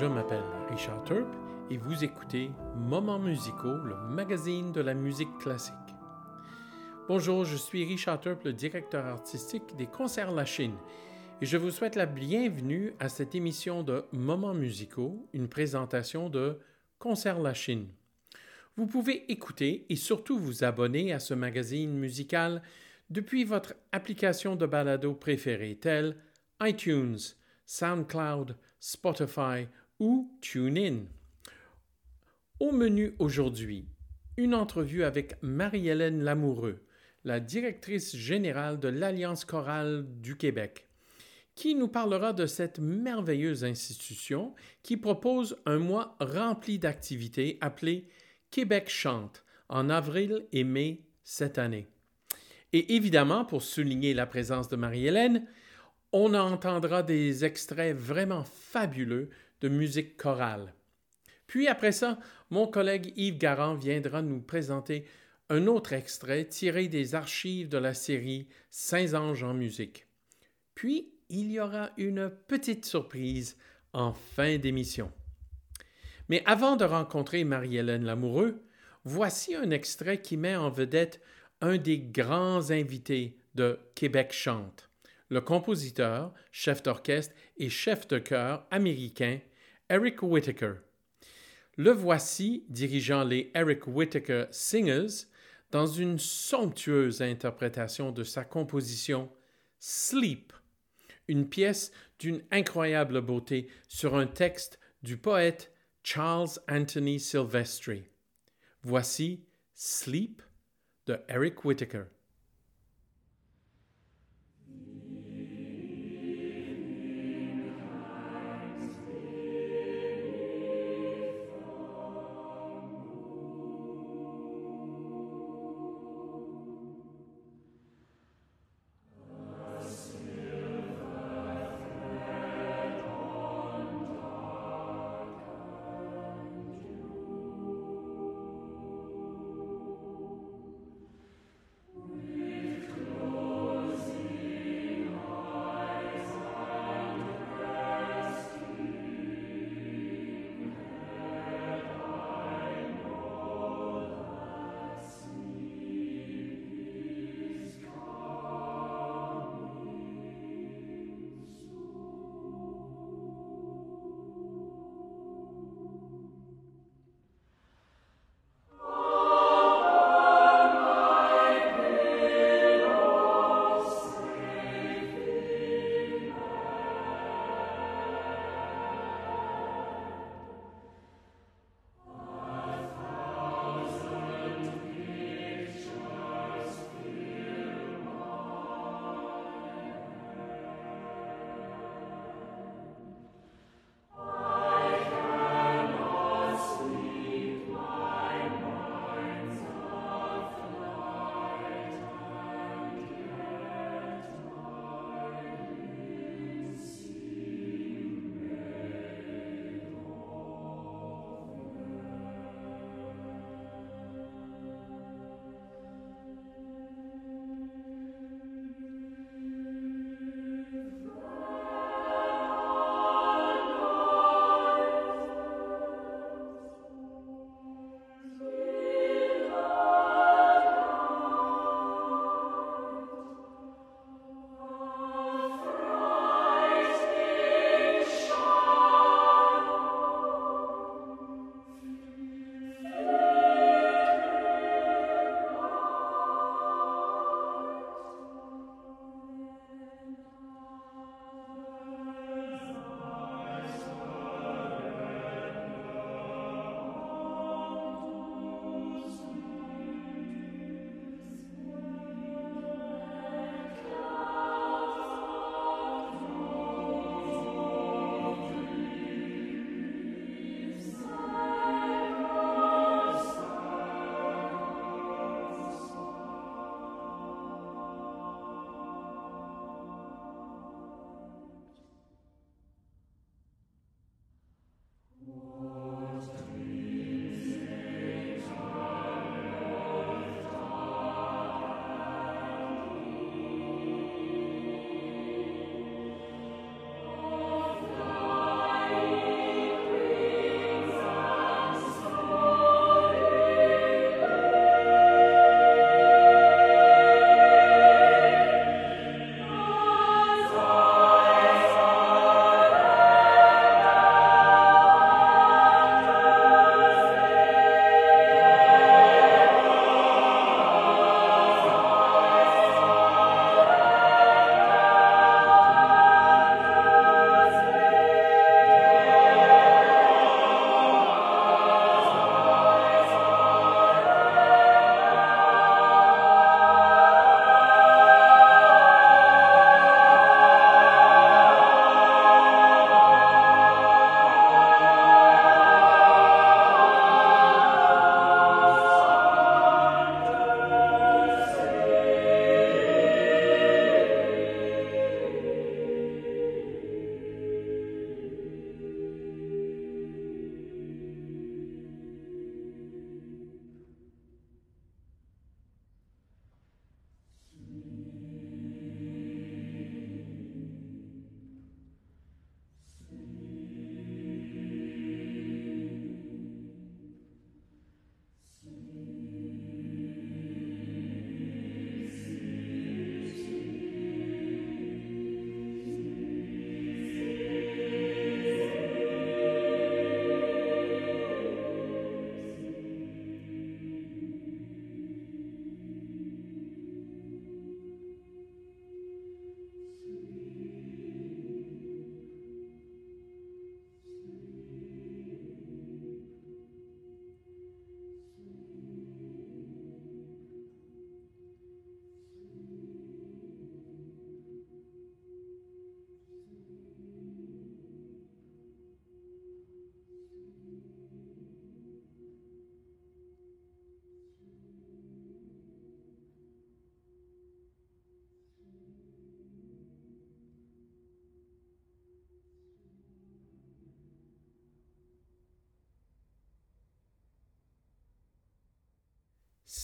je m'appelle Richard Turp et vous écoutez Moments musicaux, le magazine de la musique classique. Bonjour, je suis Richard Turp, le directeur artistique des Concerts La Chine, et je vous souhaite la bienvenue à cette émission de Moments musicaux, une présentation de Concerts La Chine. Vous pouvez écouter et surtout vous abonner à ce magazine musical depuis votre application de balado préférée telle iTunes, SoundCloud, Spotify ou TuneIn. Au menu aujourd'hui, une entrevue avec Marie-Hélène Lamoureux, la directrice générale de l'Alliance chorale du Québec, qui nous parlera de cette merveilleuse institution qui propose un mois rempli d'activités appelé Québec chante en avril et mai cette année. Et évidemment, pour souligner la présence de Marie-Hélène, on entendra des extraits vraiment fabuleux de musique chorale. Puis après ça, mon collègue Yves Garand viendra nous présenter un autre extrait tiré des archives de la série Saint-Ange en musique. Puis, il y aura une petite surprise en fin d'émission. Mais avant de rencontrer Marie-Hélène Lamoureux, voici un extrait qui met en vedette un des grands invités de Québec chante le compositeur, chef d'orchestre et chef de chœur américain Eric Whittaker. Le voici dirigeant les Eric Whittaker Singers dans une somptueuse interprétation de sa composition Sleep, une pièce d'une incroyable beauté sur un texte du poète Charles Anthony Silvestri. Voici Sleep de Eric Whittaker.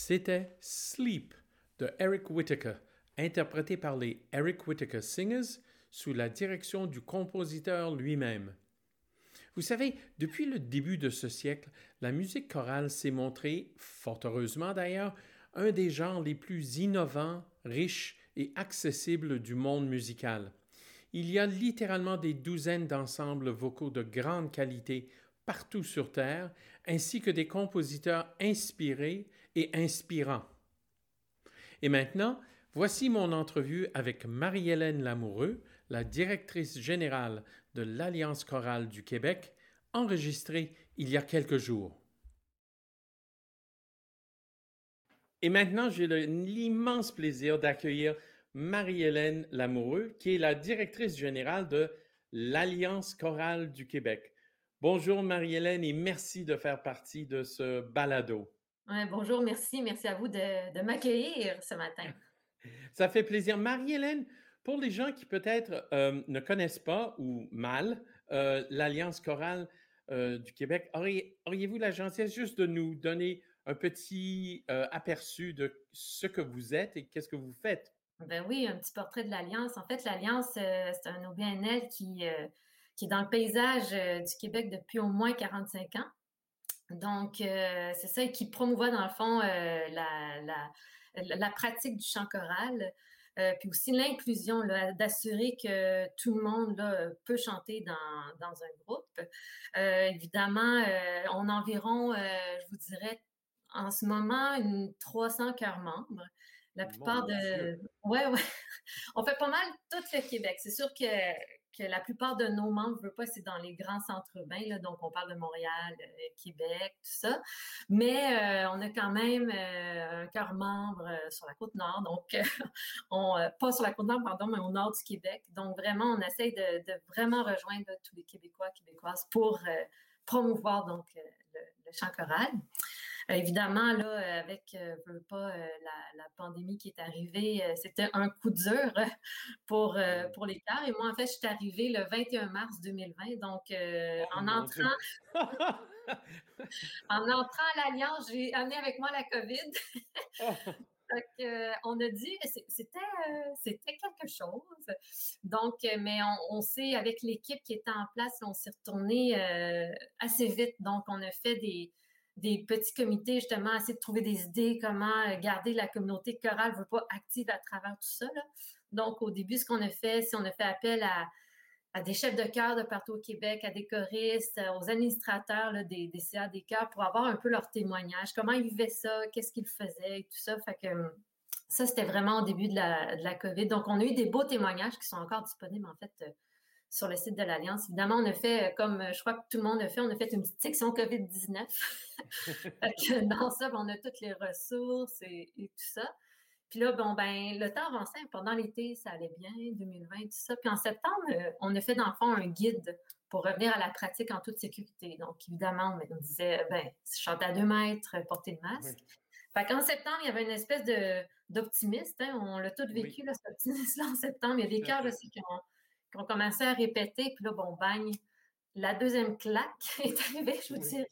C'était Sleep de Eric Whittaker, interprété par les Eric Whittaker Singers sous la direction du compositeur lui-même. Vous savez, depuis le début de ce siècle, la musique chorale s'est montrée, fort heureusement d'ailleurs, un des genres les plus innovants, riches et accessibles du monde musical. Il y a littéralement des douzaines d'ensembles vocaux de grande qualité partout sur Terre, ainsi que des compositeurs inspirés et inspirants. Et maintenant, voici mon entrevue avec Marie-Hélène Lamoureux, la directrice générale de l'Alliance chorale du Québec, enregistrée il y a quelques jours. Et maintenant, j'ai l'immense plaisir d'accueillir Marie-Hélène Lamoureux, qui est la directrice générale de l'Alliance chorale du Québec. Bonjour Marie-Hélène et merci de faire partie de ce balado. Bonjour, merci. Merci à vous de, m'accueillir ce matin. Ça fait plaisir. Marie-Hélène, pour les gens qui peut-être euh, ne connaissent pas ou mal euh, l'Alliance chorale euh, du Québec, auriez-vous la gentillesse juste de nous donner un petit aperçu de ce que vous êtes et qu'est-ce que vous faites? Ben oui, un petit portrait de l'Alliance. En fait, l'Alliance, c'est un OBNL qui, qui est dans le paysage du Québec depuis au moins 45 ans. Donc, c'est ça qui promouvoit dans le fond la, la, pratique du chant choral. Euh, puis aussi l'inclusion, d'assurer que tout le monde peut chanter dans, dans un groupe. Euh, évidemment, euh, on a environ, je vous dirais, en ce moment, une 300 cœurs membres. La plupart de... Ouais, ouais. On fait pas mal tout le Québec. C'est sûr que que la plupart de nos membres, ne veut pas, c'est dans les grands centres urbains, donc on parle de Montréal, euh, Québec, tout ça. Mais euh, on a quand même euh, un cœur membre sur la côte nord, donc on, pas sur la côte nord, pardon, mais au nord du Québec. Donc vraiment, on essaye de, vraiment rejoindre tous les Québécois, Québécoises pour promouvoir donc le, le chant choral. Euh, évidemment, là, avec euh, pas, euh, la, pandémie qui est arrivée, c'était un coup dur pour, pour les cœurs. Et moi, en fait, je suis arrivée le 21 mars 2020. Donc, en entrant. en entrant à l'Alliance, j'ai amené avec moi la COVID. on a dit, c'était, c'était quelque chose. Donc, mais on, on sait, avec l'équipe qui était en place, on s'est retourné assez vite. Donc, on a fait des, des petits comités, justement, essayer de trouver des idées, comment euh, garder la communauté chorale veut pas active à travers tout ça. Donc, au début, ce qu'on a fait, c'est on a fait appel à, des chefs de chœur de partout au Québec, à des choristes, euh, aux administrateurs des, des CA des chœurs pour avoir un peu leur témoignage, comment ils vivaient ça, qu'est-ce qu'ils faisaient et tout ça. Fait que ça, c'était vraiment au début de la, de la COVID. Donc, on a eu des beaux témoignages qui sont encore disponibles, en fait, euh, sur le site de l'Alliance. Évidemment, on a fait, euh, comme euh, je crois que tout le monde a fait, on a fait une petite section COVID-19. dans ça, ben, on a toutes les ressources et, tout ça. Puis là, bon, ben, le temps avançait. Pendant l'été, ça allait bien, 2020, tout ça. Puis en septembre, euh, on a fait, dans le fond, un guide pour revenir à la pratique en toute sécurité. Donc, évidemment, on disait, ben, chanter à deux mètres, porter le masque. Fait qu'en septembre, il y avait une espèce de, d'optimiste. Hein. On l'a tout vécu, là, cet optimisme-là, en septembre. Il y a des cœurs aussi qui ont qu'on commençait à répéter, puis là, bon, bang, la deuxième claque est arrivée, je vous dirais.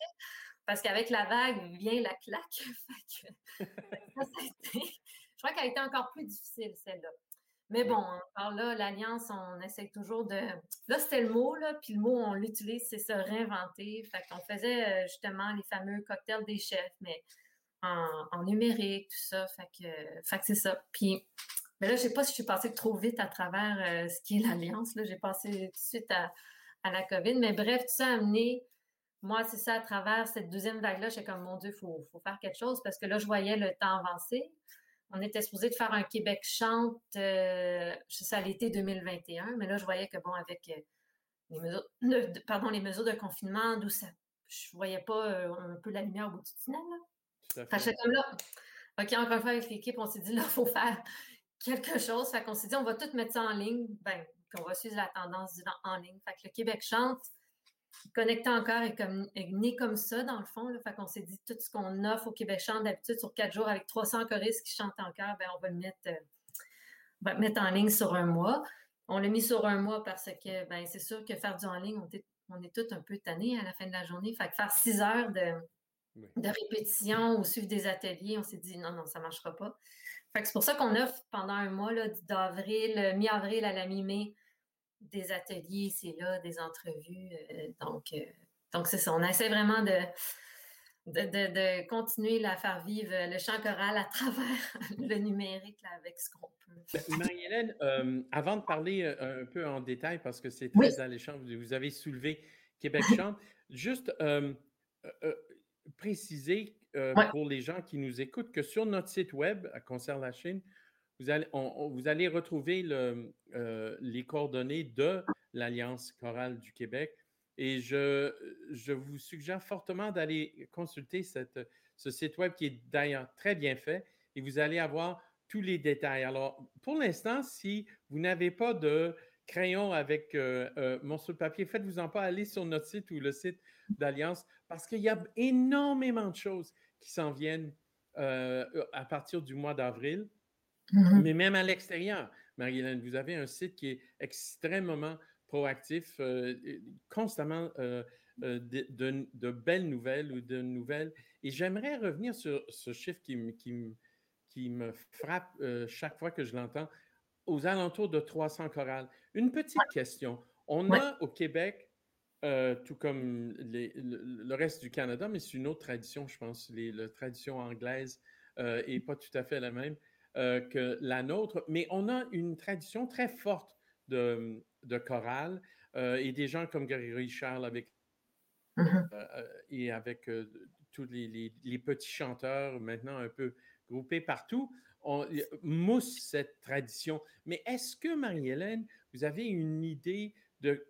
Parce qu'avec la vague vient la claque. je crois qu'elle a été encore plus difficile, celle-là. Mais bon, alors là, l'Alliance, on essaie toujours de. Là, c'était le mot, là, puis le mot, on l'utilise, c'est se réinventer. Fait qu'on faisait euh, justement les fameux cocktails des chefs, mais en, numérique, tout ça. Fait que, fait que c'est ça. Puis mais là, je ne sais pas si je suis passée trop vite à travers euh, ce qui est l'Alliance. Là, j'ai passé tout de suite à, la COVID. Mais bref, tout ça a amené, moi, c'est ça, à travers cette deuxième vague-là, j'ai comme, mon Dieu, il faut, faire quelque chose parce que là, je voyais le temps avancer. On était supposé de faire un Québec chante, euh, je sais, à l'été 2021, mais là, je voyais que, bon, avec euh, les mesures, de, pardon, les mesures de confinement, d'où ça, je voyais pas un peu la lumière au bout du tunnel. Là. Fait. comme là, OK, encore une fois, avec l'équipe, on s'est dit, là, il faut faire quelque chose. Fait qu'on s'est dit, on va tout mettre ça en ligne. Ben, qu'on va suivre la tendance du en ligne. Fait que le Québec chante, connecté encore et comme, né comme ça, dans le fond. Là. Fait qu'on s'est dit, tout ce qu'on offre au Québec chante d'habitude sur quatre jours avec 300 choristes qui chantent encore, ben, on va le mettre, euh, mettre en ligne sur un mois. On l'a mis sur un mois parce que, ben, c'est sûr que faire du en ligne, on est, on est tous un peu tannés à la fin de la journée. Fait que faire six heures de, de répétition ou suivre des ateliers. On s'est dit non, non, ça ne marchera pas. C'est pour ça qu'on offre pendant un mois, d'avril, mi-avril à la mi-mai, des ateliers, c'est là, des entrevues. donc, donc c'est ça. On essaie vraiment de, de, continuer à faire vivre le chant choral à travers le numérique avec ce qu'on peut. Ben, Marie-Hélène, euh, avant de parler euh, un peu en détail, parce que c'est très alléchant, vous avez soulevé Québec chante, juste euh, pour les gens qui nous écoutent que sur notre site web, à Concert La Chine, vous allez, vous allez retrouver le, les coordonnées de l'Alliance chorale du Québec et je, je vous suggère fortement d'aller consulter cette, ce site web qui est d'ailleurs très bien fait et vous allez avoir tous les détails. Alors, pour l'instant, si vous n'avez pas de crayon avec euh, euh, morceau de papier, faites-vous-en pas aller sur notre site ou le site d'Alliance parce qu'il y a énormément de choses qui s'en viennent euh, à partir du mois d'avril. Mm-hmm. Mais même à l'extérieur, Marie-Hélène, vous avez un site qui est extrêmement proactif, euh, constamment de, belles nouvelles ou de nouvelles. Et j'aimerais revenir sur ce chiffre qui, qui, qui me frappe chaque fois que je l'entends, aux alentours de 300 chorales. Une petite question. On a au Québec, tout comme le, reste du Canada, mais c'est une autre tradition, je pense, les, la tradition anglaise n'est pas tout à fait la même que la nôtre, mais on a une tradition très forte de, de chorale euh, et des gens comme Gary Charles avec, euh, euh, et avec tous les, petits chanteurs maintenant un peu groupés partout, on mousse cette tradition. Mais est-ce que, Marie-Hélène, vous avez une idée de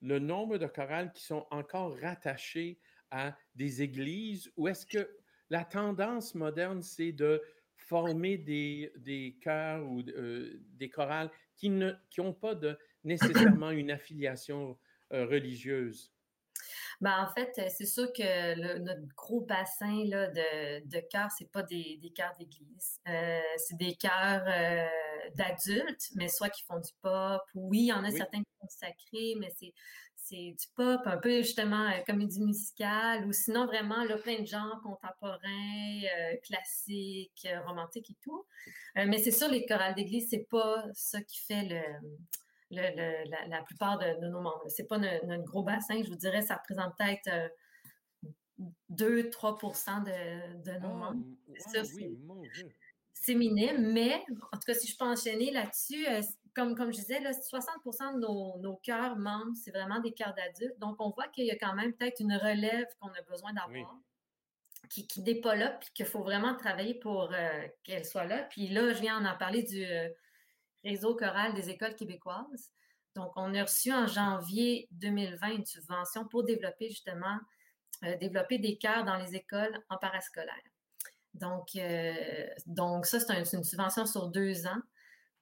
le nombre de chorales qui sont encore rattachées à des églises ou est-ce que la tendance moderne, c'est de former des, chœurs ou des chorales qui n'ont qui pas nécessairement une affiliation euh, religieuse? Ben, en fait, c'est sûr que notre gros bassin là, de, de chœurs, ce pas des, des chœurs d'église. Euh, c'est des chœurs euh, d'adultes, mais soit qui font du pop. Oui, il y en a certains qui font sacré, mais c'est, c'est du pop, un peu justement comédie musicale, ou sinon vraiment là, plein de genres contemporains, classiques, romantiques et tout. mais c'est sûr, les chorales d'église, c'est pas ça qui fait le la, plupart de, nos membres. Ce n'est pas notre, gros bassin, je vous dirais, ça représente peut-être 2-3 euh, de, de, nos ah, membres. c'est minime, mais en tout cas, si je peux enchaîner là-dessus, euh, comme, comme je disais, là, 60% de nos, nos cœurs membres, c'est vraiment des cœurs d'adultes. Donc, on voit qu'il y a quand même peut-être une relève qu'on a besoin d'avoir. qui, qui n'est pas là, puis qu'il faut vraiment travailler pour euh, qu'elle soit là. Puis là, je viens en parler du, réseau choral des écoles québécoises. Donc, on a reçu en janvier 2020 une subvention pour développer justement, euh, développer des chœurs dans les écoles en parascolaire. Donc, euh, donc ça, c'est une subvention sur deux ans.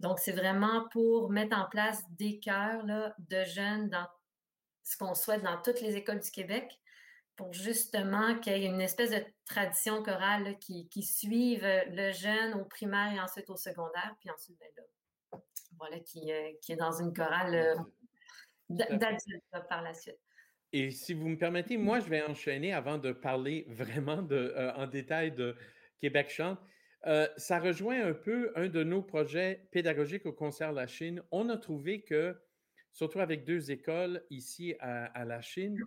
Donc, c'est vraiment pour mettre en place des chœurs de jeunes dans ce qu'on souhaite dans toutes les écoles du Québec pour justement qu'il y ait une espèce de tradition chorale qui, qui, suive le jeune au primaire et ensuite au secondaire, puis ensuite, ben là, voilà, qui, euh, qui, est dans une chorale euh, d'adultes par la suite. Et si vous me permettez, moi, je vais enchaîner avant de parler vraiment de, euh, en détail de Québec Chante. ça rejoint un peu un de nos projets pédagogiques au concert La Chine. On a trouvé que, surtout avec deux écoles ici à, la Chine,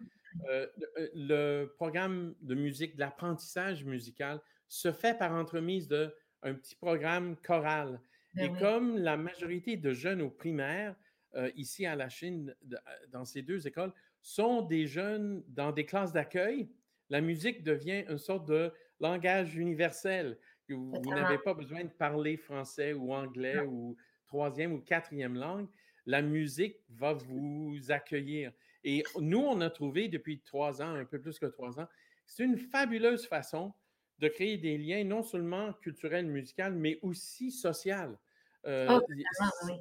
le programme de musique, de l'apprentissage musical, se fait par entremise d'un petit programme choral. Ben Et comme la majorité de jeunes au primaire, euh, ici à la Chine, euh, dans ces deux écoles, sont des jeunes dans des classes d'accueil, la musique devient une sorte de langage universel. Vous, vous n'avez pas besoin de parler français ou anglais ou troisième ou quatrième langue. La musique va vous accueillir. Et nous, on a trouvé depuis trois ans, un peu plus que trois ans, c'est une fabuleuse façon de créer des liens non seulement culturels, musicaux, mais aussi sociaux. Euh, oh,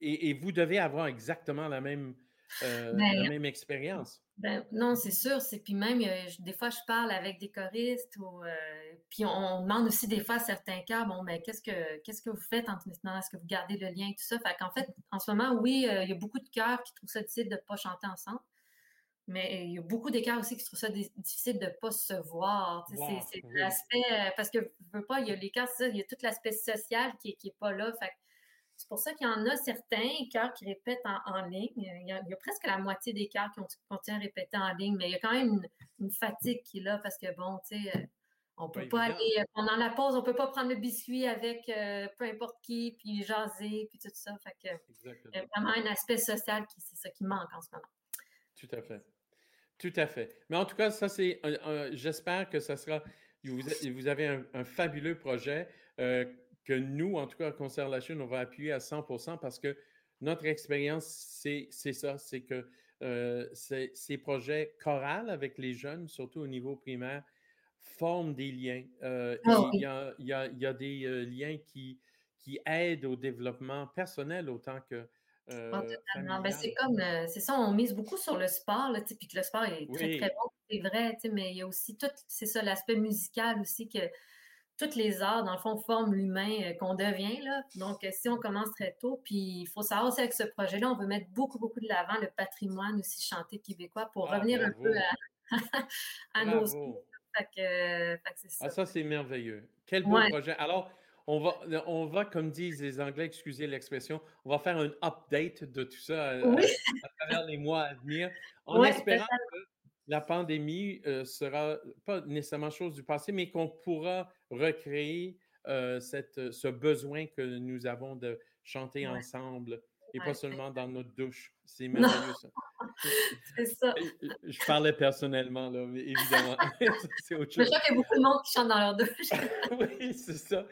et, vous devez avoir exactement la même, euh, ben, même expérience. Ben, non, c'est sûr. C'est puis même des fois je parle avec des choristes ou euh, puis on, demande aussi des fois à certains cas bon mais qu'est-ce que qu'est-ce que vous faites en maintenant est-ce que vous gardez le lien et tout ça? Fait qu'en fait en ce moment oui il y a beaucoup de chœurs qui trouvent ça difficile de ne pas chanter ensemble. Mais il y a beaucoup d'écarts aussi qui trouvent ça difficile de ne pas se voir. c'est l'aspect, euh, parce que veux pas, il y a l'écart, il y a tout l'aspect social qui n'est est pas là. c'est pour ça qu'il y en a certains cœurs qui répètent en, ligne. Il y, a, presque la moitié des cœurs qui ont continué à répéter en ligne, mais il y a quand même une, fatigue qui est là parce que, bon, tu sais, euh, on ne peut pas aller, euh, pendant la pause, on ne peut pas prendre le biscuit avec peu importe qui, puis jaser, puis tout ça. Fait que, il y a vraiment un aspect social qui, c'est ça qui manque en ce moment. Tout à fait. Tout à fait. Mais en tout cas, ça, c'est. J'espère que ça sera. Vous, vous avez un, fabuleux projet euh, que nous, en tout cas, Concert La Chine, on va appuyer à 100% parce que notre expérience, c'est ça c'est que euh, ces projets chorales avec les jeunes, surtout au niveau primaire, forment des liens. Euh, ah il, y a, il, y a, des liens qui, qui aident au développement personnel autant que ah, euh, ben, c'est comme, euh, c'est ça, on mise beaucoup sur le sport, là, puis que le sport est très, très bon, c'est vrai, mais il y a aussi tout, c'est ça, l'aspect musical aussi, que toutes les arts, dans le fond, forment l'humain euh, qu'on devient, là. Donc, si on commence très tôt, puis il faut savoir aussi avec ce projet-là, on veut mettre beaucoup, beaucoup de l'avant le patrimoine aussi chanté québécois pour ah, revenir un peu à, nos... Fait que, ça. Ah, ça, c'est merveilleux. Quel beau projet. Alors, on va, on va, comme disent les Anglais, excusez l'expression, on va faire un update de tout ça euh, à, travers les mois à venir, en espérant que la pandémie ne euh, sera pas nécessairement chose du passé, mais qu'on pourra recréer euh, cette, ce besoin que nous avons de chanter ensemble et pas seulement dans notre douche. C'est merveilleux ça. c'est ça. Je parlais personnellement, là, mais évidemment. c'est autre chose. Je crois qu'il y a beaucoup de monde qui chante dans leur douche. oui, c'est ça.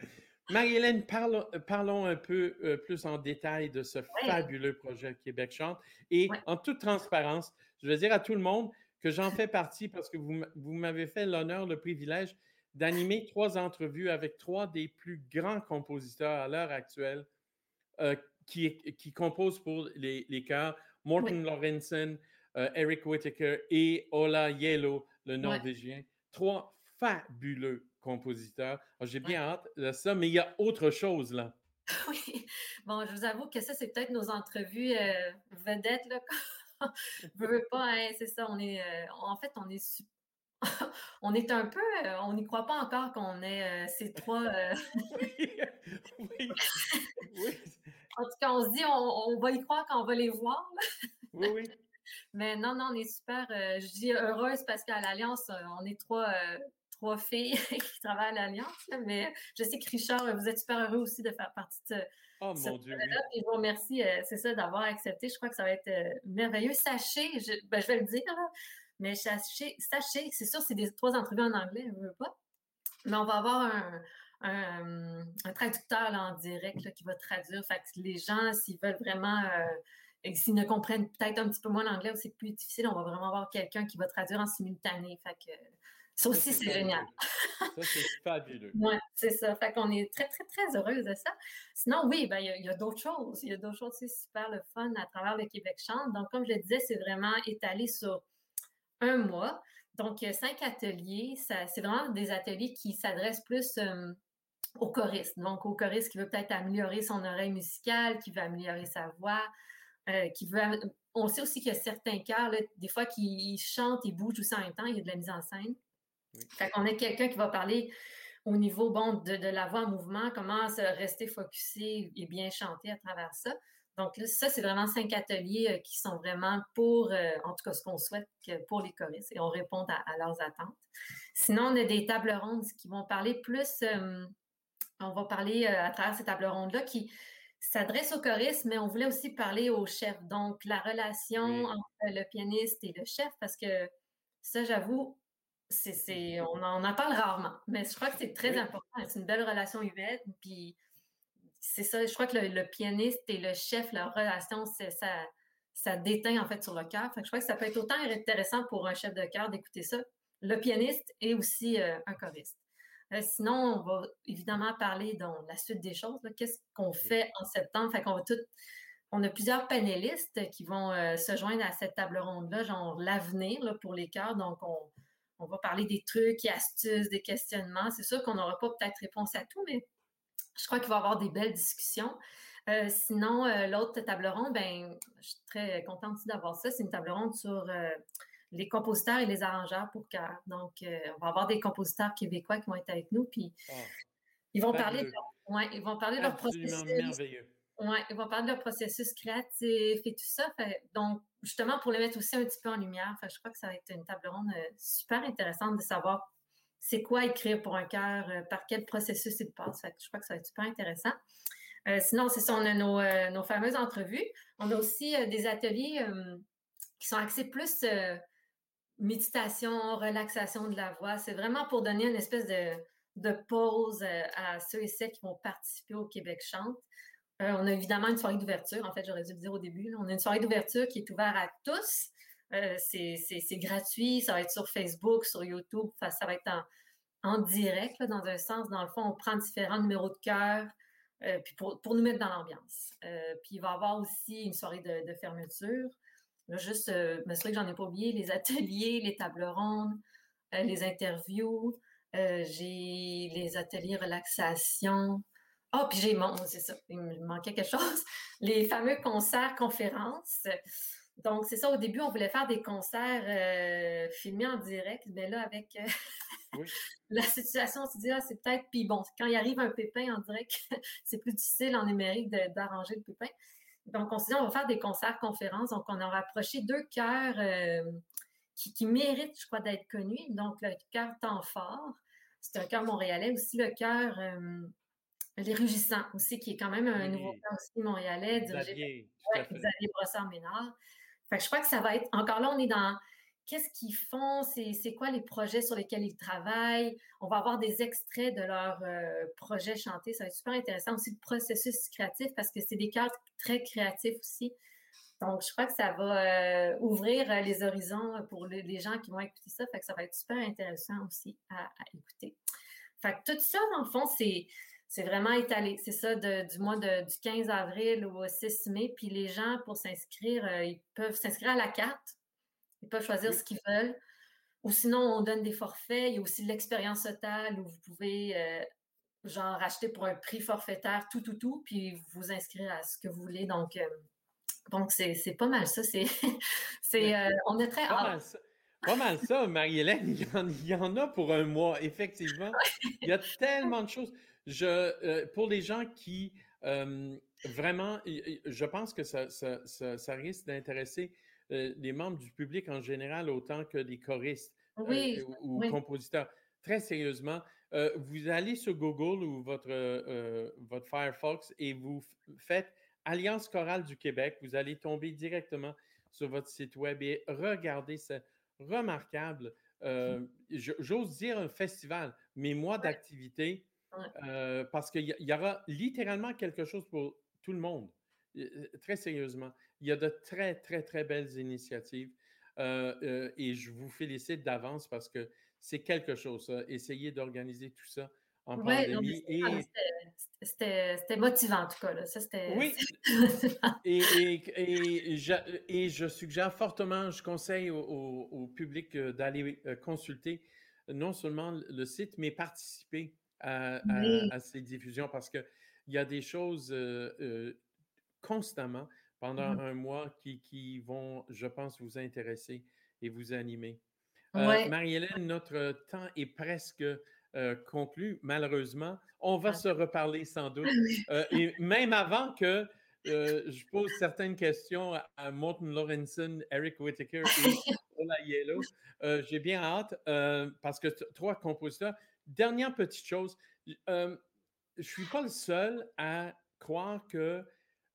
Marie-Hélène, parlons, un peu euh, plus en détail de ce fabuleux projet Québec Chante. Et en toute transparence, je veux dire à tout le monde que j'en fais partie parce que vous, m'avez fait l'honneur, le privilège d'animer trois entrevues avec trois des plus grands compositeurs à l'heure actuelle euh, qui, qui, composent pour les, les chœurs. Morten Lorenzen, euh, Eric Whittaker et Ola Yellow, le Norvégien. Trois fabuleux compositeur. Ah, j'ai bien hâte de ça, mais il y a autre chose là. Oui, bon, je vous avoue que ça, c'est peut-être nos entrevues euh, vedettes. Là. je veux pas, hein, c'est ça, on est, euh, en fait, on est on est un peu, euh, on n'y croit pas encore qu'on est ces trois. oui, oui, en tout cas, on se dit, on, va y croire quand on va les voir. oui, oui. Mais non, non, on est super, je dis heureuse parce qu'à l'Alliance, on est trois trois filles qui travaillent à l'Alliance. Mais je sais que Richard, vous êtes super heureux aussi de faire partie de ce. Oh mon Dieu. Et je vous remercie, euh, c'est ça, d'avoir accepté. Je crois que ça va être euh, merveilleux. Sachez, je, ben, je vais le dire, mais sachez, sachez c'est sûr, c'est des trois entrevues en anglais, je veux pas. Mais on va avoir un, un, traducteur en direct qui va traduire. Fait que les gens, s'ils veulent vraiment. Euh, s'ils ne comprennent peut-être un petit peu moins l'anglais ou c'est plus difficile, on va vraiment avoir quelqu'un qui va traduire en simultané. Fait que ça aussi, c'est génial. ça, c'est fabuleux. oui, c'est ça. Fait qu'on est très, très, très heureuse de ça. Sinon, oui, ben, il y a, d'autres choses. Il y a d'autres choses aussi super le fun à travers le Québec Chante. Donc, comme je le disais, c'est vraiment étalé sur un mois. Donc, cinq ateliers. C'est vraiment des ateliers qui s'adressent plus euh, aux choristes. Donc, aux choristes qui veut peut-être améliorer son oreille musicale, qui veut améliorer sa voix, euh, qui veut. On sait aussi qu'il y a certains cas, des fois, qui chantent et bougent aussi en même temps. Il y a de la mise en scène. Fait qu'on a quelqu'un qui va parler au niveau bon, de, la voix en mouvement, comment se rester focusé et bien chanter à travers ça. Donc ça, c'est vraiment cinq ateliers euh, qui sont vraiment pour, euh, en tout cas, ce qu'on souhaite pour les choristes et on répond à, leurs attentes. Sinon, on a des tables rondes qui vont parler plus, euh, on va parler à travers ces tables rondes-là qui s'adressent aux choristes, mais on voulait aussi parler au chef. Donc, la relation entre le pianiste et le chef, parce que ça, j'avoue, on, en, parle rarement, mais je crois que c'est très important. C'est une belle relation humaine. Puis c'est ça, je crois que le, pianiste et le chef, leur relation, ça, ça déteint en fait sur le cœur. je crois que ça peut être autant intéressant pour un chef de chœur d'écouter ça, le pianiste et aussi euh, un choriste. Euh, sinon, on va évidemment parler dans la suite des choses. Qu'est-ce qu'on fait en septembre? Fait qu'on va tout. On a plusieurs panélistes qui vont euh, se joindre à cette table ronde-là, genre l'avenir pour les chœurs. Donc, on, on va parler des trucs et astuces, des questionnements. C'est sûr qu'on n'aura pas peut-être réponse à tout, mais je crois qu'il va y avoir des belles discussions. Euh, sinon, euh, l'autre table ronde, ben, je suis très contente d'avoir ça. C'est une table ronde sur euh, les compositeurs et les arrangeurs pour chœur. Donc, on va avoir des compositeurs québécois qui vont être avec nous, puis ah, ils, vont parler de leur, ils vont parler de leur processus. Ouais, ils vont parler de leur processus créatif et tout ça. donc, justement, pour les mettre aussi un petit peu en lumière, je crois que ça va être une table ronde super intéressante de savoir c'est quoi écrire pour un cœur, par quel processus il passe. je crois que ça va être super intéressant. Euh, sinon, c'est ça, on a nos, euh, fameuses entrevues. On a aussi euh, des ateliers qui sont axés plus méditation, relaxation de la voix. C'est vraiment pour donner une espèce de, de pause à ceux et celles qui vont participer au Québec Chante. On a évidemment une soirée d'ouverture. En fait, j'aurais dû le dire au début. On a une soirée d'ouverture qui est ouverte à tous. c'est gratuit. Ça va être sur Facebook, sur YouTube. ça va être en, direct, dans un sens. Dans le fond, on prend différents numéros de cœur. Euh, pour, nous mettre dans l'ambiance. Euh, puis il va y avoir aussi une soirée de, fermeture. juste euh, m'assurer que j'en ai pas oublié, les ateliers, les tables rondes, les interviews, j'ai les ateliers relaxation. Ah, oh, puis j'ai mon, c'est ça, il me manquait quelque chose. Les fameux concerts, conférences. Donc, c'est ça, au début, on voulait faire des concerts euh, filmés en direct, mais là, avec euh, la situation, on se dit, ah, c'est peut-être, puis bon, quand il arrive un pépin en direct, c'est plus difficile en numérique d'arranger le pépin. Donc, on s'est dit, on va faire des concerts conférences. Donc, on a rapproché deux chœurs euh, qui, méritent, je crois, d'être connus. Donc, le chœur Temps Fort, c'est un chœur montréalais. Aussi, le chœur Les Rugissants, aussi, qui est quand même un nouveau chœur aussi montréalais, Xavier Brossard-Ménard je crois que ça va être. Encore là, on est dans qu'est-ce qu'ils font, c'est quoi les projets sur lesquels ils travaillent? On va avoir des extraits de leurs euh, projets chantés. Ça va être super intéressant aussi le processus créatif parce que c'est des cadres très créatifs aussi. Donc, je crois que ça va euh, ouvrir euh, les horizons pour les, gens qui vont écouter ça. Fait que ça va être super intéressant aussi à, écouter. Fait que tout ça, dans le fond, c'est c'est vraiment étalé. C'est ça, du mois de, du 15 avril au 6 mai. Puis les gens, pour s'inscrire, euh, ils peuvent s'inscrire à la carte. Ils peuvent choisir ce qu'ils veulent. Ou sinon, on donne des forfaits. Il y a aussi l'expérience totale où vous pouvez, euh, genre, acheter pour un prix forfaitaire tout, tout, tout, puis vous inscrire à ce que vous voulez. Donc, euh, donc c'est pas mal ça. C'est, on est très pas mal ça, Marie-Hélène. Il, y en a pour un mois, effectivement. Il y a tellement de choses. Je, euh, pour les gens qui euh, vraiment, je pense que ça, ça, risque d'intéresser euh, les membres du public en général autant que les choristes ou, compositeurs. Très sérieusement, vous allez sur Google ou votre, votre Firefox et vous faites Alliance chorale du Québec. Vous allez tomber directement sur votre site web et regardez ce remarquable, j'ose dire un festival, mais mois d'activité euh, parce qu'il y, aura littéralement quelque chose pour tout le monde. Euh, très sérieusement, il y a de très, très, très belles initiatives euh, et je vous félicite d'avance parce que c'est quelque chose, ça. Essayez d'organiser tout ça en pandémie. C'était motivant, en tout cas. Là. Ça, oui. et, et, je, et, je, suggère fortement, je conseille au public d'aller consulter non seulement le site, mais participer à, ces diffusions parce qu'il y a des choses euh, euh, constamment pendant mmh un mois qui, qui, vont, je pense, vous intéresser et vous animer. Euh, Marie-Hélène, notre temps est presque conclu, malheureusement. On va ah. se reparler sans doute. et même avant que je pose certaines questions à Morten Lorenzen, Eric Whittaker et Ola Yellow, j'ai bien hâte parce que trois compositeurs, Dernière petite chose, euh, je ne suis pas le seul à croire que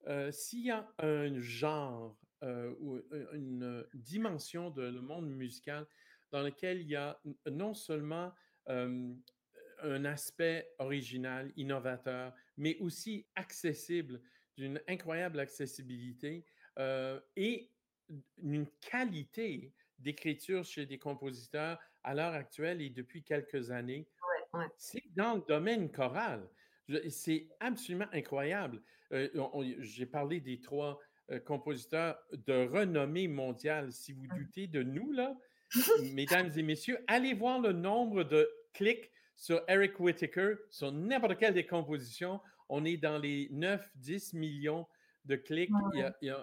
euh, s'il y a un genre euh, ou une dimension de le monde musical dans lequel il y a non seulement un aspect original, innovateur, mais aussi accessible, d'une incroyable accessibilité et une qualité d'écriture chez des compositeurs à l'heure actuelle et depuis quelques années c'est dans le domaine choral. C'est absolument incroyable. Euh, j'ai parlé des trois euh, compositeurs de renommée mondiale. Si vous doutez de nous, là, mesdames et messieurs, allez voir le nombre de clics sur Eric Whittaker, sur n'importe quelle des compositions. On est dans les 9-10 millions de clics.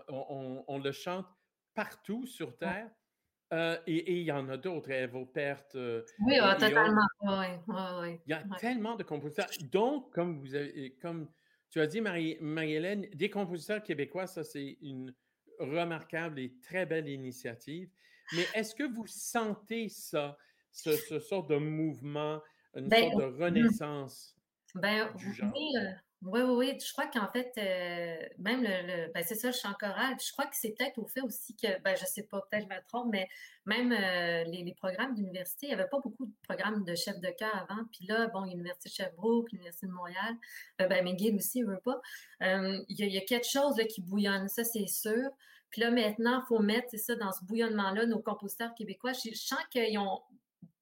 on, le chante partout sur Terre. Euh, et il y en a d'autres, hein, vos pertes. Euh, oui, totalement. il y a tellement de compositeurs. Donc, comme, vous avez, comme tu as dit, Marie-Hélène, des compositeurs québécois, ça, c'est une remarquable et très belle initiative. Mais est-ce que vous sentez ça, ce, ce sort de mouvement, une ben, sorte de mm. renaissance ben, du genre? Euh, oui, oui, oui. Je crois qu'en fait, euh, même le, ben c'est ça, le chant choral. Je crois que c'est peut-être au fait aussi que, ben, je sais pas, peut-être je me trompe, mais même euh, les, programmes d'université, il n'y avait pas beaucoup de programmes de chef de chœur avant. Puis là, bon, l'Université de Sherbrooke, l'Université de Montréal, euh, ben, McGill aussi, il veut pas. Il y, a quelque chose qui bouillonne, ça, c'est sûr. Puis là, maintenant, il faut mettre, c'est ça, dans ce bouillonnement-là, nos compositeurs québécois. Je, sens qu'ils ont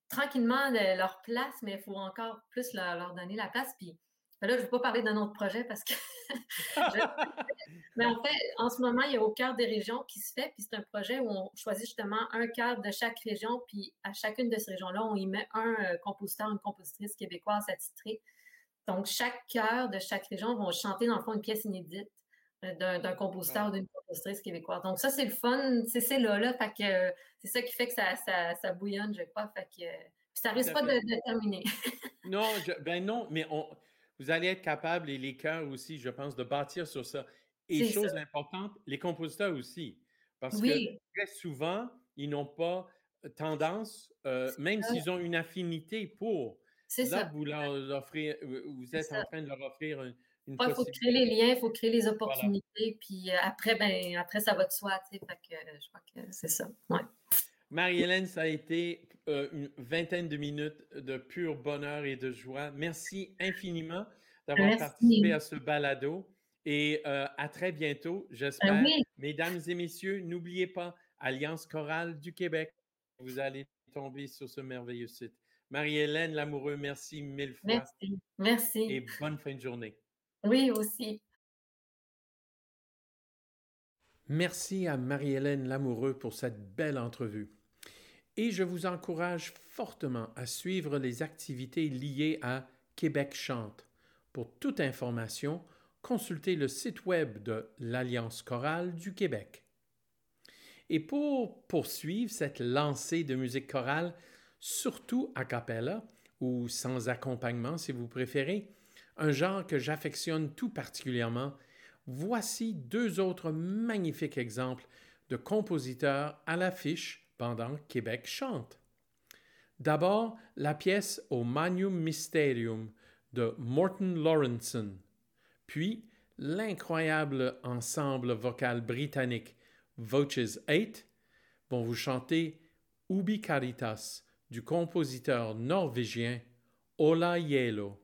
tranquillement leur place, mais il faut encore plus leur, leur donner la place. Puis là, je ne vais pas parler d'un autre projet parce que. Mais en fait, en ce moment, il y a au cœur des régions qui se fait, puis c'est un projet où on choisit justement un cœur de chaque région, puis à chacune de ces régions-là, on y met un euh, compositeur, une compositrice québécoise attitrée. Donc, chaque cœur de chaque région va chanter, dans le fond, une pièce inédite euh, d'un compositeur ou d'une compositrice québécoise. Donc, ça, c'est le fun, c'est là, là. Fait que c'est ça qui fait que ça, ça, bouillonne, je crois. Fait que. Puis ça risque pas de, terminer. non, ben non, mais on, vous allez être capable, et les chœurs aussi, je pense, de bâtir sur ça. Et chose importante, les compositeurs aussi. Parce que très souvent, ils n'ont pas tendance, euh, même s'ils ont une affinité pour. Là, ça. vous leur offrez, vous êtes en train de leur offrir une, Il faut créer les liens, il faut créer les opportunités, puis après, ben, après, ça va de soi. Fait que, je crois que c'est ça. Ouais. Marie-Hélène, ça a été euh, une vingtaine de minutes de pur bonheur et de joie. Merci infiniment d'avoir participé à ce balado et euh, à très bientôt, j'espère. Ben Mesdames et messieurs, n'oubliez pas Alliance chorale du Québec. Vous allez tomber sur ce merveilleux site. Marie-Hélène Lamoureux, merci mille fois. Merci. Merci. Et bonne fin de journée. Oui, aussi. Merci à Marie-Hélène Lamoureux pour cette belle entrevue et je vous encourage fortement à suivre les activités liées à Québec Chante. Pour toute information, consultez le site web de l'Alliance chorale du Québec. Et pour poursuivre cette lancée de musique chorale, surtout a cappella ou sans accompagnement si vous préférez, un genre que j'affectionne tout particulièrement, voici deux autres magnifiques exemples de compositeurs à l'affiche pendant Québec chante. D'abord, la pièce Au Magnum Mysterium de Morton Lawrenson, puis l'incroyable ensemble vocal britannique Voices 8 vont vous chanter Ubi Caritas du compositeur norvégien Ola Yelo.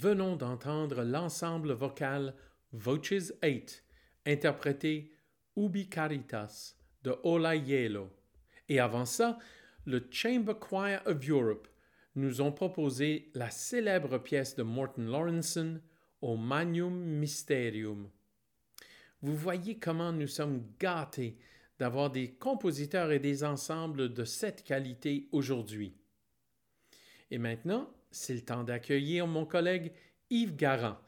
Venons d'entendre l'ensemble vocal Voces 8, interprété Ubi Caritas de Ola Yelo. Et avant ça, le Chamber Choir of Europe nous ont proposé la célèbre pièce de Morton Lawrenson, Au Magnum Mysterium. Vous voyez comment nous sommes gâtés d'avoir des compositeurs et des ensembles de cette qualité aujourd'hui. Et maintenant, c'est le temps d'accueillir mon collègue Yves Garand,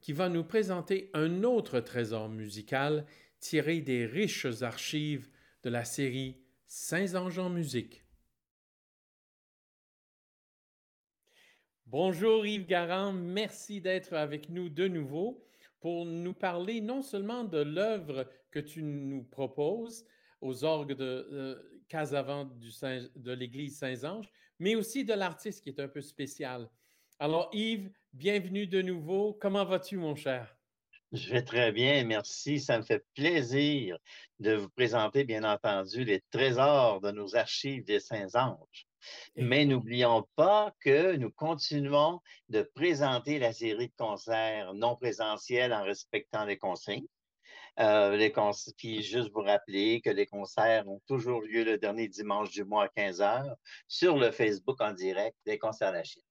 qui va nous présenter un autre trésor musical tiré des riches archives de la série Saint-Ange en musique. Bonjour Yves Garand, merci d'être avec nous de nouveau pour nous parler non seulement de l'œuvre que tu nous proposes aux orgues de euh, Casavant de l'église Saint-Ange, mais aussi de l'artiste qui est un peu spécial. Alors Yves, bienvenue de nouveau. Comment vas-tu mon cher? Je vais très bien, merci. Ça me fait plaisir de vous présenter, bien entendu, les trésors de nos archives des Saints-Anges. Mais n'oublions pas que nous continuons de présenter la série de concerts non présentiels en respectant les consignes. Euh, les Puis juste vous rappeler que les concerts ont toujours lieu le dernier dimanche du mois à 15 h sur le Facebook en direct des concerts à la Chine.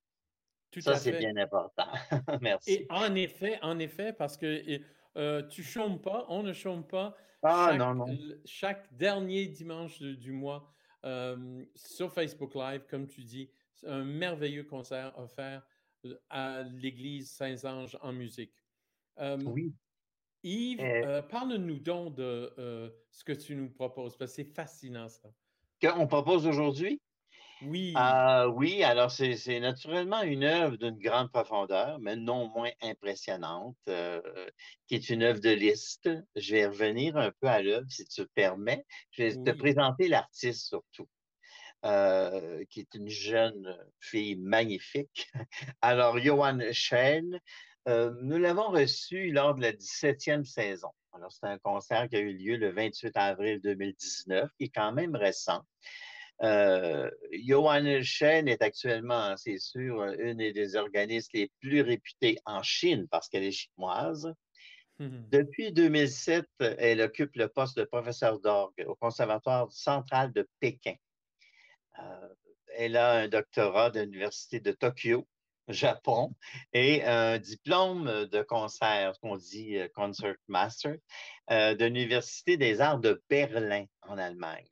Ça, c'est bien important. Merci. Et en effet, en effet, parce que euh, tu chômes pas, on ne chôme pas. Ah, chaque, non, non. Chaque dernier dimanche du mois euh, sur Facebook Live, comme tu dis, un merveilleux concert offert euh, à l'église Saint-Ange en musique. oui. Yves, parle-nous donc de ce que tu nous proposes, parce que c'est fascinant ça. Qu'on propose aujourd'hui? Oui. Ah, oui, alors c'est naturellement une œuvre d'une grande profondeur, mais non moins impressionnante, euh, qui est une œuvre de liste. Je vais revenir un peu à l'œuvre, si tu permets. Je vais te présenter l'artiste surtout. Euh, qui est une jeune fille magnifique. Alors, Johan Schoen, euh, nous l'avons reçu lors de la 17e saison. Alors, c'est un concert qui a eu lieu le 28 avril 2019, qui est quand même récent. Euh, Johan Shen est actuellement, c'est sûr, une des organistes les plus réputés en Chine parce qu'elle est chinoise. Mhm. Depuis 2007, elle occupe le poste de professeur d'orgue au Conservatoire central de Pékin. Euh, elle a un doctorat de l'Université de Tokyo, Japon, et un diplôme de concert, qu'on dit euh, Concert Master, de l'Université des arts de Berlin, en Allemagne.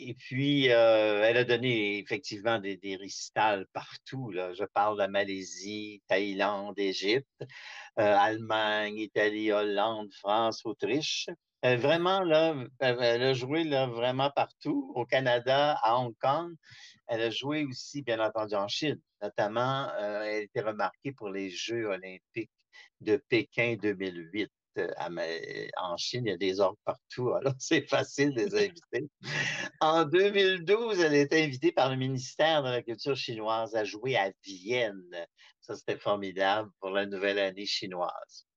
Et puis, euh, elle a donné effectivement des, des récitals partout. Là. Je parle de Malaisie, Thaïlande, Égypte, euh, Allemagne, Italie, Hollande, France, Autriche. Elle, vraiment, là, elle a joué là, vraiment partout. Au Canada, à Hong Kong. Elle a joué aussi, bien entendu, en Chine. Notamment, euh, elle été remarquée pour les Jeux olympiques de Pékin 2008 en Chine, il y a des orgues partout, alors c'est facile de les inviter. en 2012, elle a été invitée par le ministère de la Culture chinoise à jouer à Vienne. Ça, c'était formidable pour la nouvelle année chinoise.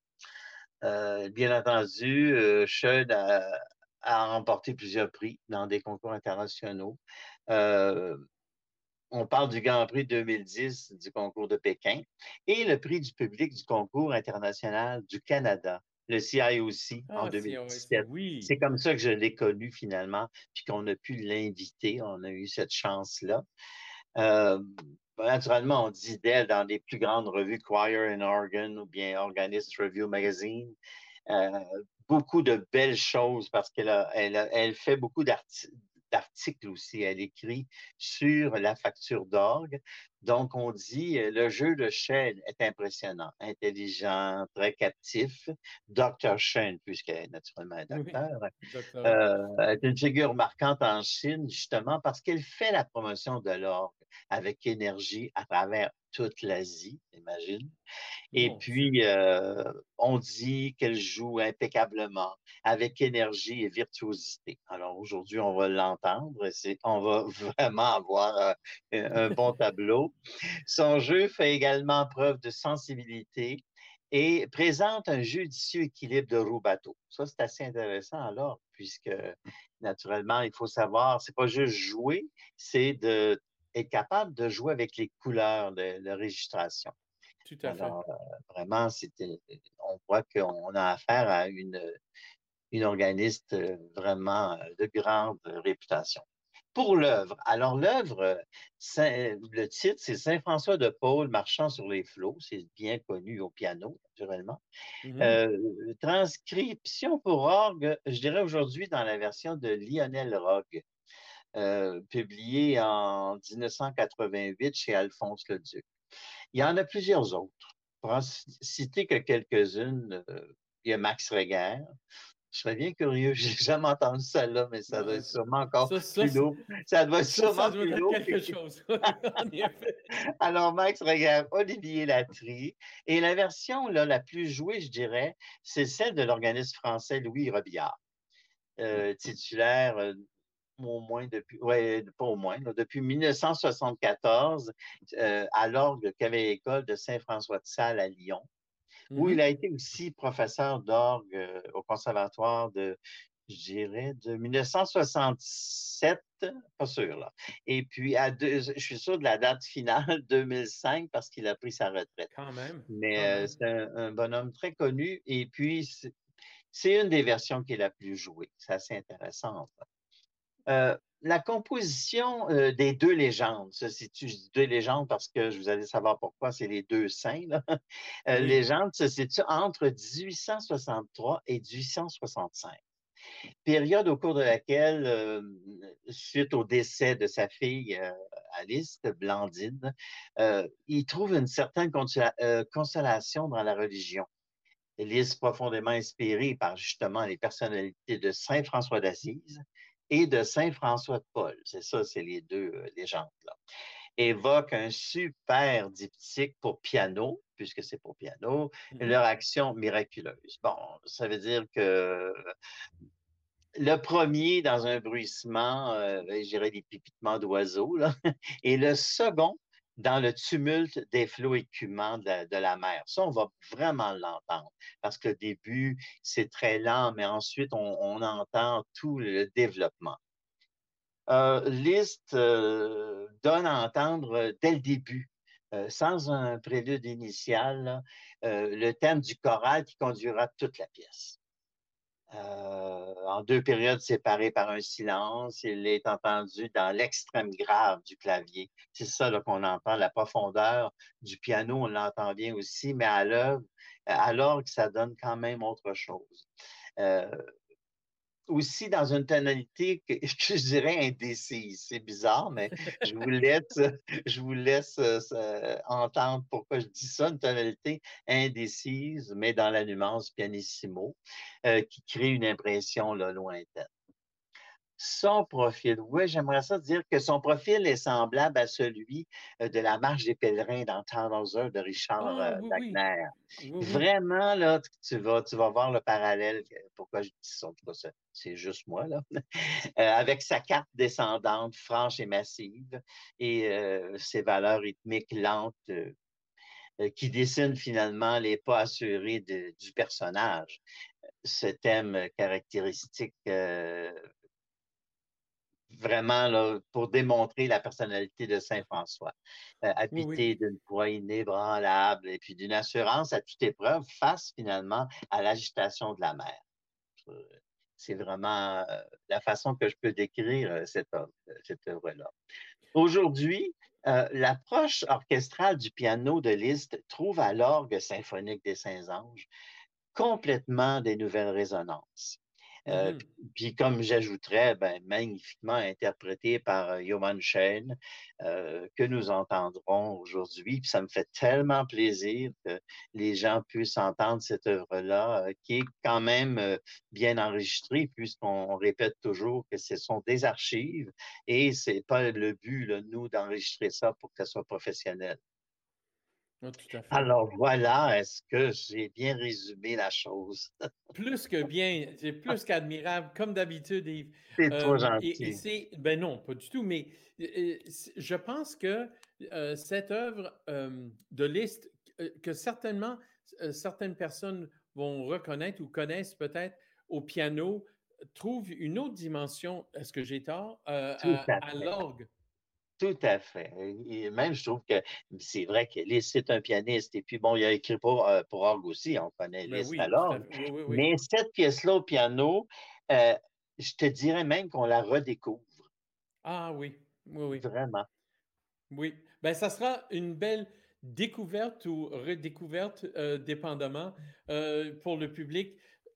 Euh, bien entendu, euh, a, remporté plusieurs prix dans des concours internationaux. Euh, on parle du Grand Prix 2010 du concours de Pékin et le prix du public du concours international du Canada le CIOC en 2017. oui. C'est comme ça que je l'ai connu finalement, puis qu'on a pu l'inviter. On a eu cette chance-là. Euh, naturellement, on dit d'elle dans les plus grandes revues Choir and Organ ou bien Organist Review Magazine. Euh, beaucoup de belles choses parce qu'elle elle, elle fait beaucoup d'articles aussi. Elle écrit sur la facture d'orgue. Donc, on dit euh, le jeu de Shell est impressionnant, intelligent, très captif. Dr. Shen, puisqu'elle est naturellement un docteur, euh, est une figure marquante en Chine, justement, parce qu'elle fait la promotion de l'orgue avec énergie à travers toute l'Asie, imagine. Et puis, euh, on dit qu'elle joue impeccablement, avec énergie et virtuosité. Alors aujourd'hui, on va l'entendre, on va vraiment avoir un, bon tableau. Son jeu fait également preuve de sensibilité et présente un judicieux équilibre de rubato. Ça, c'est assez intéressant alors, puisque naturellement, il faut savoir, c'est pas juste jouer, c'est de être capable de jouer avec les couleurs de, de registration. Tout à fait. Alors, vraiment, c'était, on voit qu'on a affaire à une, une organiste vraiment de grande réputation pour l'œuvre. Alors, l'œuvre, le titre, c'est Saint-François de Paul marchant sur les flots. C'est bien connu au piano, naturellement. Mhm. Euh, transcription pour orgue, je dirais aujourd'hui dans la version de Lionel Rogue, euh, publiée en 1988 chez Alphonse le Duc. Il y en a plusieurs autres. Pour en citer que quelques-unes, euh, il y a Max Reger, je serais bien curieux. J'ai jamais entendu ça là, mais ça doit être sûrement encore plus lourd. Ça doit être sûrement plus lourd. quelque chose. Alors, Max, regarde Olivier Latry. Et la version là, la plus jouée, je dirais, c'est celle de l'organiste français Louis Robillard, euh, titulaire euh, au moins depuis, ouais, pas au moins, depuis 1974 euh, à l'orgue qu'avait l'école de Saint-François de Sales à Lyon où il mm-hmm. a été aussi professeur d'orgue euh, au conservatoire de, je dirais, de 1967, pas sûr, là. Et puis, à deux, je suis sûr de la date finale, 2005, parce qu'il a pris sa retraite. Quand même. Mais euh, c'est un, bonhomme très connu. Et puis, c'est une des versions qui est la plus jouée. C'est assez intéressant. Euh, la composition euh, des deux légendes se situe, je deux légendes parce que vous allez savoir pourquoi, c'est les deux saints. Là. Euh, Légende se situe entre 1863 et 1865 période au cours de laquelle, euh, suite au décès de sa fille Alice, Blandine, il trouve une certaine consolation dans la religion. Alice, profondément inspirée par justement les personnalités de Saint François d'Assise, et de Saint François de Paul. C'est ça, c'est les deux euh, légendes-là. Évoque un super diptyque pour piano, puisque c'est pour piano, mm-hmm. leur action miraculeuse. Bon, ça veut dire que le premier dans un bruissement, euh, ben, je dirais des pipitements d'oiseaux, et le second dans le tumulte des flots écumants de, la mer. Ça, on va vraiment l'entendre parce que le début, c'est très lent, mais ensuite, on, entend tout le développement. Euh, Liszt euh, donne à entendre dès le début, euh, sans un prélude initial, le thème du choral qui conduira toute la pièce. Euh, en deux périodes séparées par un silence. Il est entendu dans l'extrême grave du clavier. C'est ça qu'on entend, la profondeur du piano, on l'entend bien aussi, mais à l'œuvre, alors que ça donne quand même autre chose. Euh, aussi dans une tonalité que, je dirais indécise. C'est bizarre, mais je vous laisse, je vous laisse euh, entendre pourquoi je dis ça, une tonalité indécise, mais dans la nuance pianissimo, euh, qui crée une impression là, lointaine son profil. Oui, j'aimerais ça dire que son profil est semblable à celui euh, de la marche des pèlerins dans Tannhauser de Richard ah, euh, Wagner. Vraiment, là, tu vas, tu vas voir le parallèle. Pourquoi je dis ça? C'est juste moi, là. Euh, avec sa carte descendante, franche et massive, et ses valeurs rythmiques lentes qui dessinent finalement les pas assurés du personnage. Ce thème caractéristique vraiment là, pour démontrer la personnalité de Saint François, euh, habité d'une foi inébranlable et puis d'une assurance à toute épreuve face finalement à l'agitation de la mer. C'est vraiment euh, la façon que je peux décrire euh, cette œuvre, cette œuvre-là. Aujourd'hui, l'approche orchestrale du piano de Liszt trouve à l'orgue symphonique des Saints-Anges complètement des nouvelles résonances. Euh, mmh puis comme j'ajouterais, ben, magnifiquement interprété par Schoen, euh, que nous entendrons aujourd'hui. Puis ça me fait tellement plaisir que les gens puissent entendre cette œuvre-là, qui est quand même bien enregistrée, puisqu'on répète toujours que ce sont des archives et c'est pas le but, là, nous, d'enregistrer ça pour que ça soit professionnel. Alors voilà, est-ce que j'ai bien résumé la chose? plus que bien, c'est plus qu'admirable, comme d'habitude, Yves. C'est trop euh, gentil. ben non, pas du tout, mais euh, je pense que euh, cette œuvre de Liszt, que certainement certaines personnes vont reconnaître ou connaissent peut-être au piano, trouve une autre dimension, est-ce que j'ai tort, à l'orgue. Tout à fait. Et même, je trouve que c'est vrai que Liszt est un pianiste. Et puis, bon, il a écrit pour, euh, pour orgue aussi. On connaît Ben Liszt oui, oui. Mais cette pièce-là au piano, euh, je te dirais même qu'on la redécouvre. Ah oui, oui, oui. Vraiment. Oui. Ben, ça sera une belle découverte ou redécouverte, euh, dépendamment, pour le public.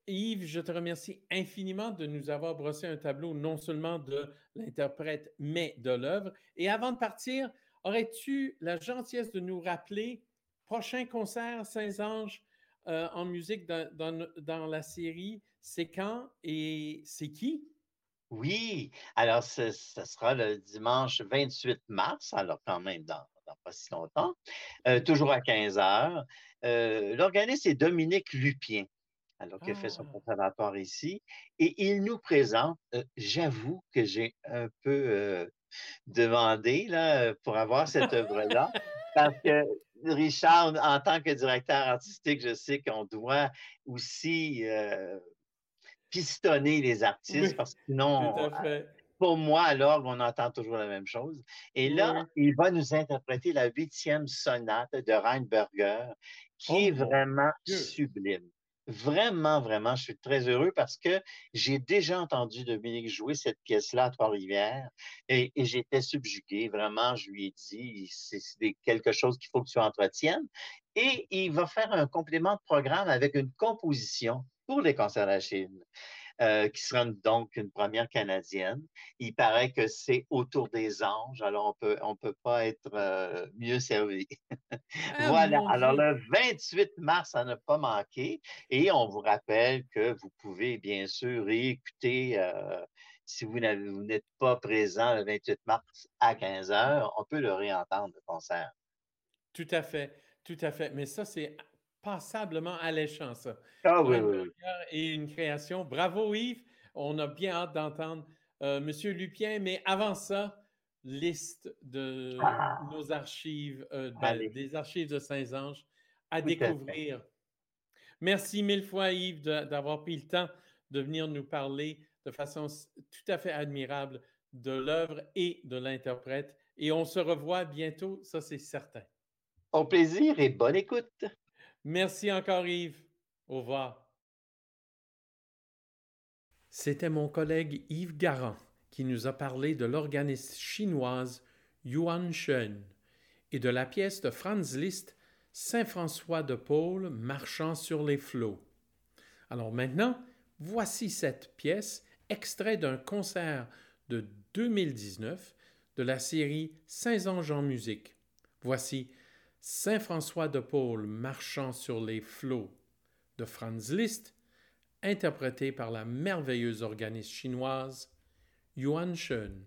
Yves, je te remercie infiniment de nous avoir brossé un tableau non seulement de l'interprète, mais de l'œuvre. Et avant de partir, aurais-tu la gentillesse de nous rappeler prochain concert Saint-Ange euh, en musique dans, la série, c'est quand et c'est qui? Oui, alors ce, sera le dimanche 28 mars, alors quand même dans, dans pas si longtemps, euh, toujours à 15 heures. Euh, L'organiste est Dominique Lupien, alors qui a fait son Ah. conservatoire ici, et il nous présente, euh, j'avoue que j'ai un peu euh, demandé là, pour avoir cette œuvre-là, parce que Richard, en tant que directeur artistique, je sais qu'on doit aussi euh, pistonner les artistes, Oui, parce que sinon, pour moi, à l'orgue, on entend toujours la même chose. Et Oui, là, il va nous interpréter la huitième sonate de Reinberger, qui Oh est mon vraiment Dieu! sublime. Vraiment, vraiment, je suis très heureux parce que j'ai déjà entendu Dominique jouer cette pièce-là à Trois-Rivières et, et j'étais subjugué. Vraiment, je lui ai dit, c'est quelque chose qu'il faut que tu entretiennes. Et il va faire un complément de programme avec une composition pour les concerts la Chine euh, qui sera donc une première canadienne. Il paraît que c'est autour des anges, alors on peut, on peut pas être euh, mieux servi. Ah Voilà, alors le 28 mars à ne pas manquer, et on vous rappelle que vous pouvez bien sûr réécouter, euh, si vous n'êtes pas présent le 28 mars à 15 heures, on peut le réentendre, le concert. Tout à fait, tout à fait. Mais ça, c'est passablement alléchant, ça. Ah oui, oui, et une création. Bravo, Yves. On a bien hâte d'entendre euh, Monsieur Lupien. Mais avant ça, liste de Ah, nos archives, euh, des archives de Saint-Ange à tout à fait. découvrir. Merci mille fois, Yves, d'avoir pris le temps de venir nous parler de façon tout à fait admirable de l'œuvre et de l'interprète. Et on se revoit bientôt, ça c'est certain. Au plaisir et bonne écoute. Merci encore, Yves. Au revoir. C'était mon collègue Yves Garand qui nous a parlé de l'organiste chinoise Yuan Shen et de la pièce de Franz Liszt Saint-François de Paul marchant sur les flots. Alors maintenant, voici cette pièce, extrait d'un concert de 2019 de la série Saint-Ange en musique. Voici Saint-François de Paul marchant sur les flots de Franz Liszt, interprété par la merveilleuse organiste chinoise Yuan Shen.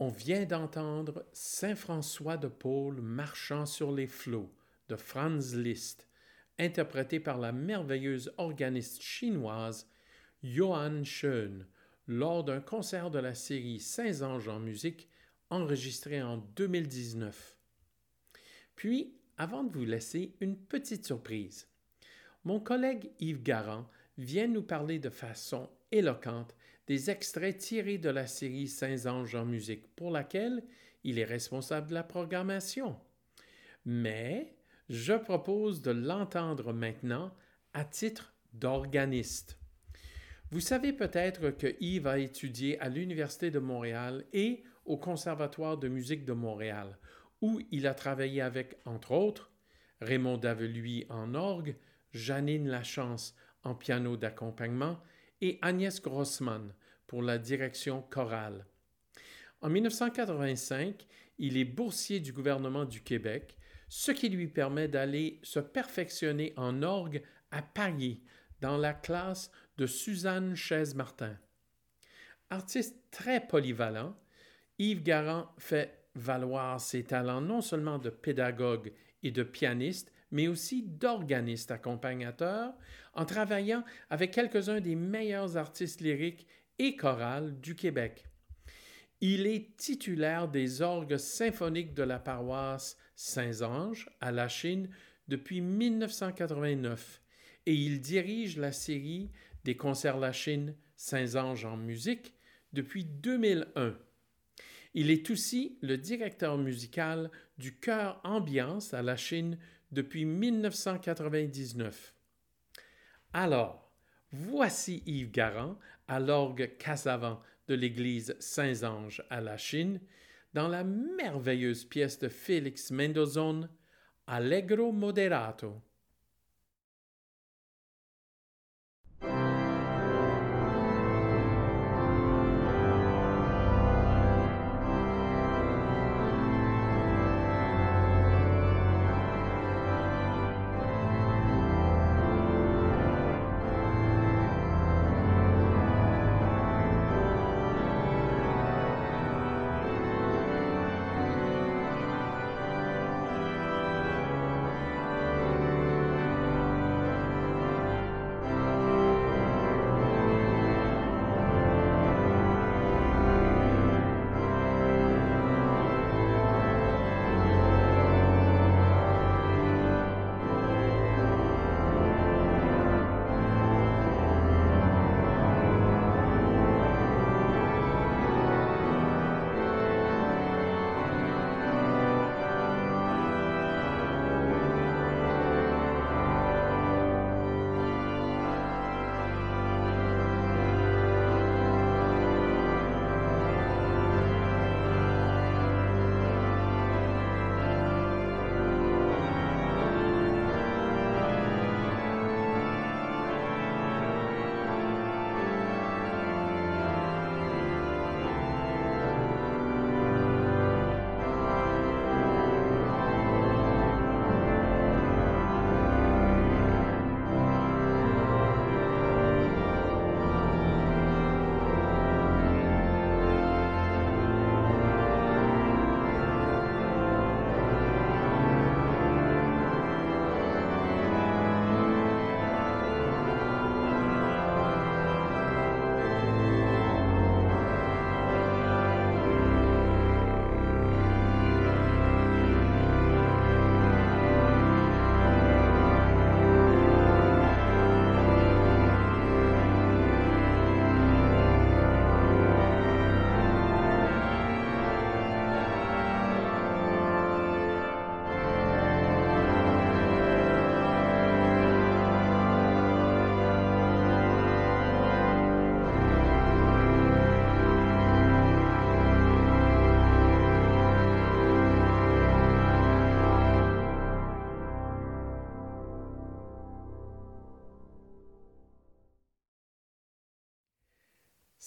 On vient d'entendre Saint-François de Paul marchant sur les flots de Franz Liszt, interprété par la merveilleuse organiste chinoise Johann Schön lors d'un concert de la série Saint-Anges en musique enregistré en 2019. Puis, avant de vous laisser, une petite surprise. Mon collègue Yves Garand vient nous parler de façon éloquente des extraits tirés de la série Saint-Ange en musique, pour laquelle il est responsable de la programmation. Mais je propose de l'entendre maintenant à titre d'organiste. Vous savez peut-être que Yves a étudié à l'Université de Montréal et au Conservatoire de musique de Montréal, où il a travaillé avec, entre autres, Raymond Daveluy en orgue, Janine Lachance en piano d'accompagnement et Agnès Grossman pour la direction chorale. En 1985, il est boursier du gouvernement du Québec, ce qui lui permet d'aller se perfectionner en orgue à Paris, dans la classe de Suzanne Chaise-Martin. Artiste très polyvalent, Yves Garand fait valoir ses talents non seulement de pédagogue et de pianiste, mais aussi d'organiste accompagnateur, en travaillant avec quelques-uns des meilleurs artistes lyriques et chorales du Québec. Il est titulaire des orgues symphoniques de la paroisse Saint-Ange à la Chine depuis 1989 et il dirige la série des concerts La Chine Saint-Ange en musique depuis 2001. Il est aussi le directeur musical du chœur Ambiance à la Chine depuis 1999. Alors, voici Yves Garand à l'orgue Casavant de l'église Saint-Ange à la Chine dans la merveilleuse pièce de Félix Mendelssohn Allegro Moderato.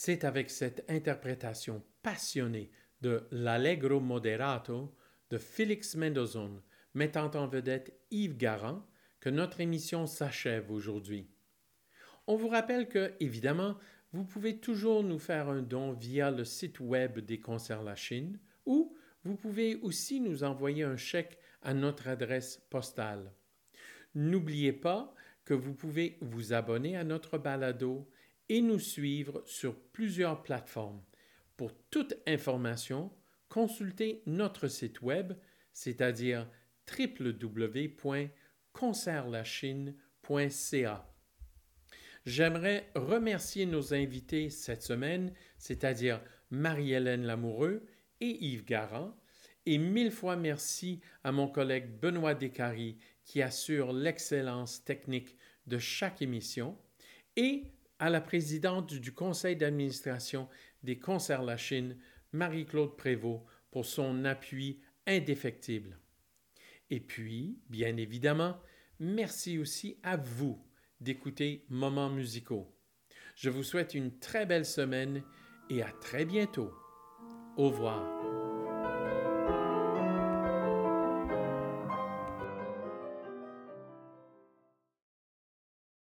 C'est avec cette interprétation passionnée de l'Allegro Moderato de Félix Mendelssohn, mettant en vedette Yves Garand, que notre émission s'achève aujourd'hui. On vous rappelle que, évidemment, vous pouvez toujours nous faire un don via le site web des Concerts La Chine ou vous pouvez aussi nous envoyer un chèque à notre adresse postale. N'oubliez pas que vous pouvez vous abonner à notre balado et nous suivre sur plusieurs plateformes. Pour toute information, consultez notre site web, c'est-à-dire www.concertlachine.ca. J'aimerais remercier nos invités cette semaine, c'est-à-dire Marie-Hélène Lamoureux et Yves Garand, et mille fois merci à mon collègue Benoît Descaries qui assure l'excellence technique de chaque émission, et à la présidente du conseil d'administration des Concerts La Chine, Marie-Claude Prévost, pour son appui indéfectible. Et puis, bien évidemment, merci aussi à vous d'écouter Moments musicaux. Je vous souhaite une très belle semaine et à très bientôt. Au revoir.